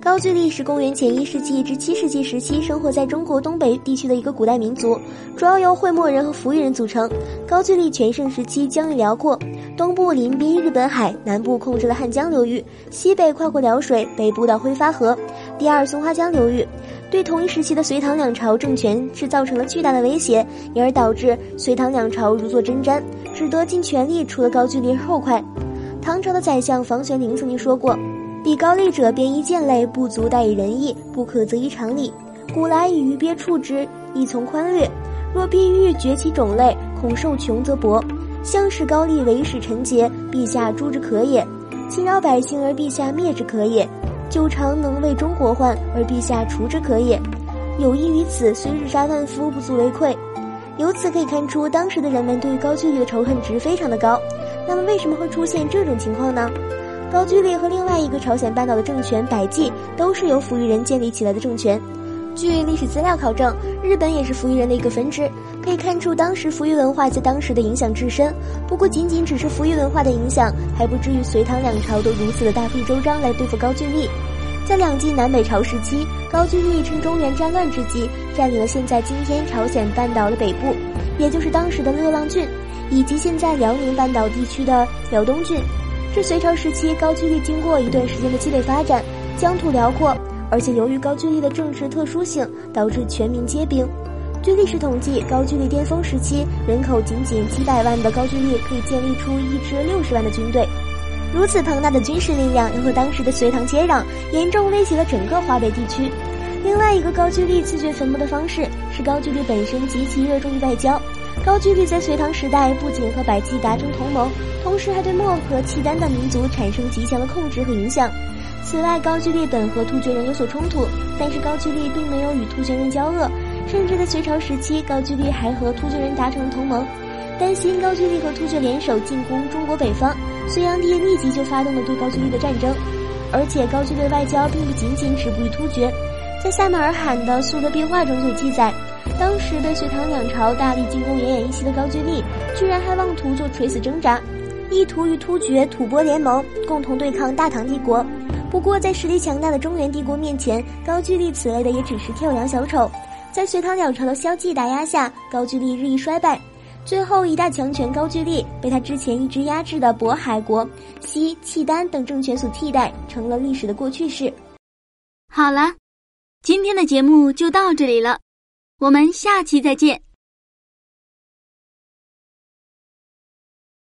高句丽是公元前一世纪至七世纪时期生活在中国东北地区的一个古代民族，主要由会墨人和扶余人组成。高句丽全盛时期疆域辽阔，东部临滨日本海，南部控制了汉江流域，西北跨过辽水，北部到挥发河，第二松花江流域，对同一时期的隋唐两朝政权是造成了巨大的威胁，因而导致隋唐两朝如坐针毡，只得尽全力除了高句丽后快。唐朝的宰相房玄龄曾经说过。比高丽者，便衣贱类，不足待以仁义，不可则以常理。古来以鱼鳖处之，亦从宽略。若必欲绝其种类，恐受穷则薄。相使高丽为使臣节，陛下诛之可也；侵扰百姓而陛下灭之可也；久长能为中国患而陛下除之可也。有益于此，虽日杀万夫，不足为愧。由此可以看出，当时的人们对于高句丽的仇恨值非常的高。那么，为什么会出现这种情况呢？高句丽和另外一个朝鲜半岛的政权百济都是由扶余人建立起来的政权。据历史资料考证，日本也是扶余人的一个分支。可以看出，当时扶余文化在当时的影响至深。不过，仅仅只是扶余文化的影响，还不至于隋唐两朝都如此的大费周章来对付高句丽。在两晋南北朝时期，高句丽趁中原战乱之际，占领了现在今天朝鲜半岛的北部，也就是当时的乐浪郡，以及现在辽宁半岛地区的辽东郡。至隋朝时期，高句丽经过一段时间的积累发展，疆土辽阔，而且由于高句丽的政治特殊性，导致全民皆兵。据历史统计，高句丽巅峰时期人口仅仅几百万的高句丽，可以建立出一支六十万的军队。如此庞大的军事力量，又和当时的隋唐接壤，严重威胁了整个华北地区。另外一个高句丽自掘坟墓的方式，是高句丽本身极其热衷于外交。高句丽在隋唐时代不仅和百济达成同盟，同时还对漠和契丹等民族产生极强的控制和影响。此外，高句丽本和突厥人有所冲突，但是高句丽并没有与突厥人交恶，甚至在隋朝时期，高句丽还和突厥人达成了同盟。担心高句丽和突厥联手进攻中国北方，隋炀帝立即就发动了对高句丽的战争。而且，高句丽外交并不仅仅止步于突厥，在萨马尔罕的《苏德壁画》中就记载。当时被隋唐两朝大力进攻、奄奄一息的高句丽，居然还妄图做垂死挣扎，意图与突厥、吐蕃联盟，共同对抗大唐帝国。不过，在实力强大的中原帝国面前，高句丽此类的也只是跳梁小丑。在隋唐两朝的消极打压下，高句丽日益衰败，最后一大强权高句丽被他之前一直压制的渤海国、西契丹等政权所替代，成了历史的过去式。好了，今天的节目就到这里了。我们下期再见。